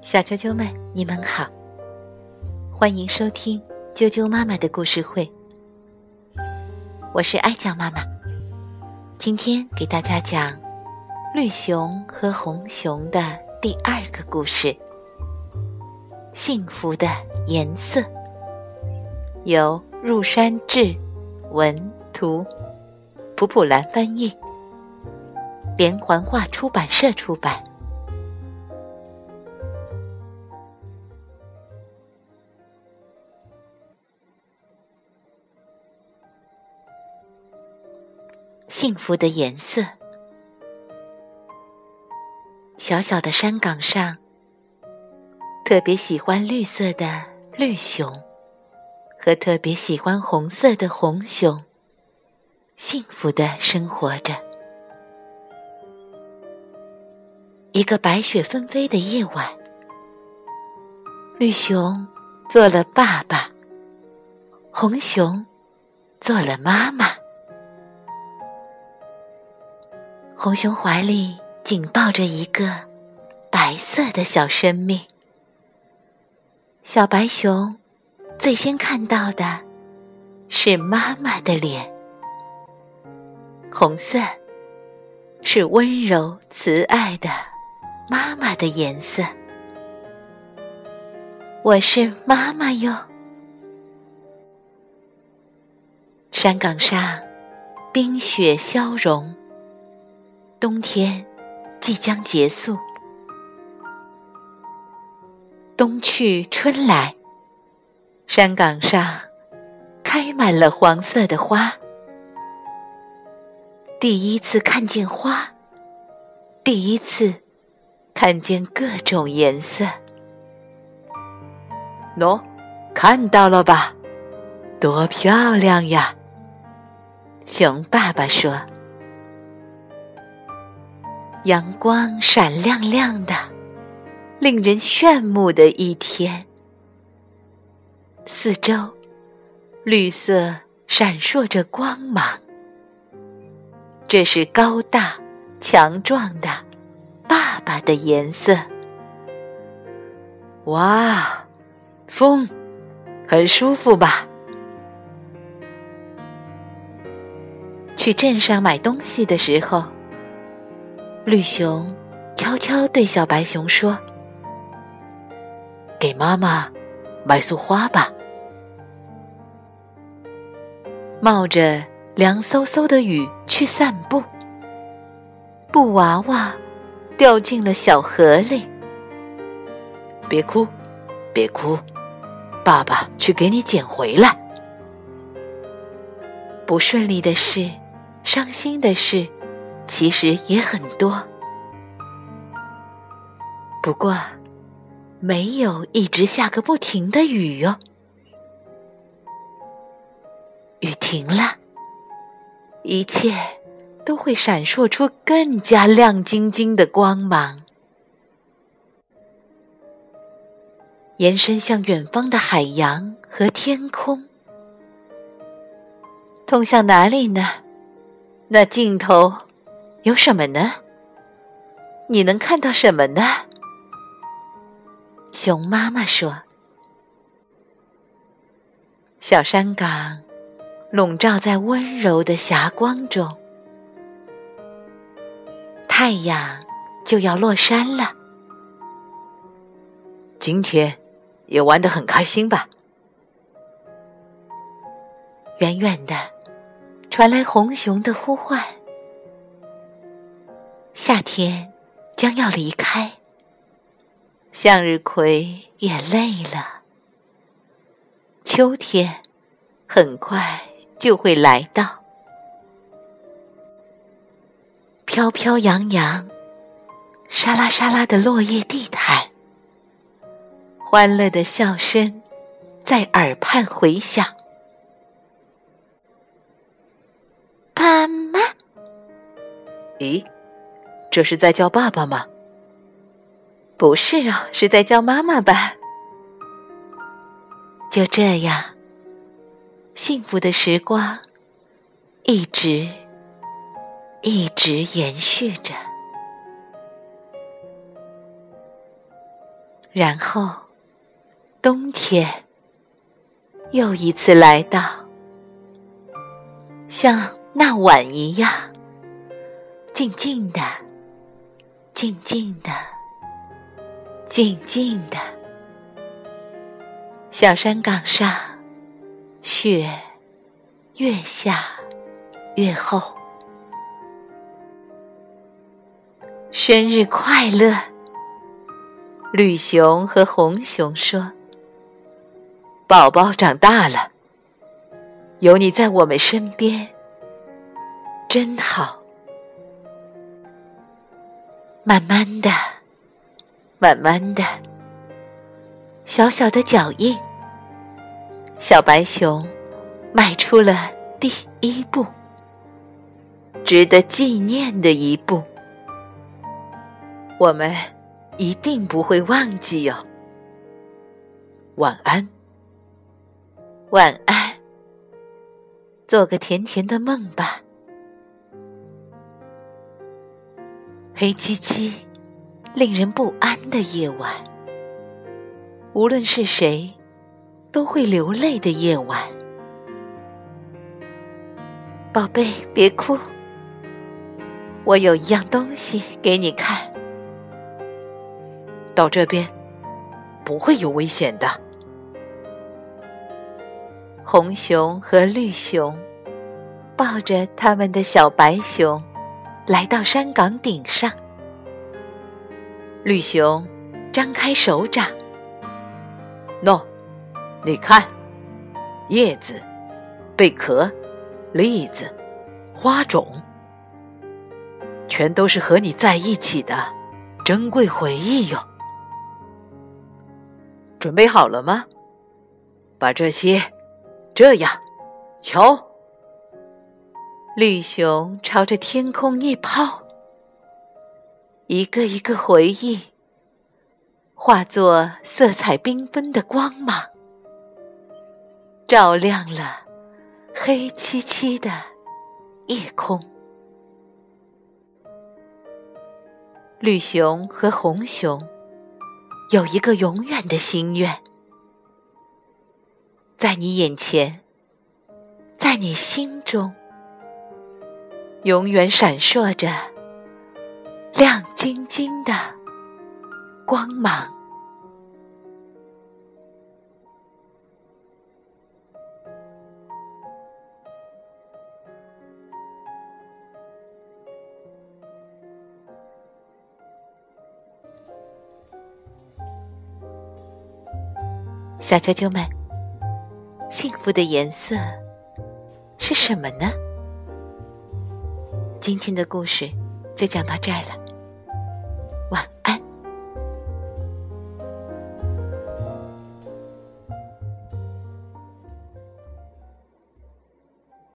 小啾啾们，你们好，欢迎收听啾啾妈妈的故事会。我是爱讲妈妈，今天给大家讲绿熊和红熊的第二个故事《幸福的颜色》，由入山志文图，普普兰翻译，连环画出版社出版。幸福的颜色。小小的山岗上，特别喜欢绿色的绿熊，和特别喜欢红色的红熊，幸福的生活着。一个白雪纷飞的夜晚，绿熊做了爸爸，红熊做了妈妈。红熊怀里紧抱着一个白色的小生命。小白熊最先看到的是妈妈的脸，红色是温柔慈爱的妈妈的颜色。我是妈妈哟。山岗上，冰雪消融。冬天即将结束，冬去春来，山岗上开满了黄色的花。第一次看见花，第一次看见各种颜色。喏，看到了吧？多漂亮呀！熊爸爸说。阳光闪亮亮的，令人炫目的一天。四周，绿色闪烁着光芒。这是高大强壮的爸爸的颜色。哇，风，很舒服吧？去镇上买东西的时候。绿熊悄悄对小白熊说：“给妈妈买束花吧。”冒着凉飕飕的雨去散步，布娃娃掉进了小河里。别哭，别哭，爸爸去给你捡回来。不顺利的事，伤心的事。其实也很多，不过没有一直下个不停的雨哟。雨停了，一切都会闪烁出更加亮晶晶的光芒，延伸向远方的海洋和天空，通向哪里呢？那尽头。有什么呢？你能看到什么呢？熊妈妈说：“小山岗笼罩在温柔的霞光中，太阳就要落山了。今天也玩得很开心吧？”远远的传来红熊的呼唤。夏天将要离开，向日葵也累了。秋天很快就会来到，飘飘扬扬、沙拉沙拉的落叶地毯，欢乐的笑声在耳畔回响。爸妈，咦？这是在叫爸爸吗？不是哦，是在叫妈妈吧。就这样，幸福的时光一直一直延续着。然后，冬天又一次来到，像那晚一样，静静的，静静的，静静的。小山岗上，雪越下越厚。生日快乐！绿熊和红熊说：“宝宝长大了，有你在我们身边，真好。”慢慢的，慢慢的，小小的脚印，小白熊迈出了第一步，值得纪念的一步。我们一定不会忘记哟。晚安，晚安，做个甜甜的梦吧。黑漆漆、令人不安的夜晚，无论是谁，都会流泪的夜晚。宝贝，别哭，我有一样东西给你看。到这边不会有危险的。红熊和绿熊抱着他们的小白熊来到山岗顶上。绿熊张开手掌，喏，你看，叶子、贝壳、栗子、花种，全都是和你在一起的珍贵回忆哟。准备好了吗？把这些这样，瞧，绿熊朝着天空一抛，一个一个回忆化作色彩缤纷的光芒，照亮了黑漆漆的夜空。绿熊和红熊。有一个永远的心愿，在你眼前，在你心中，永远闪烁着亮晶晶的光芒。小啾啾们，幸福的颜色是什么呢？今天的故事就讲到这儿了。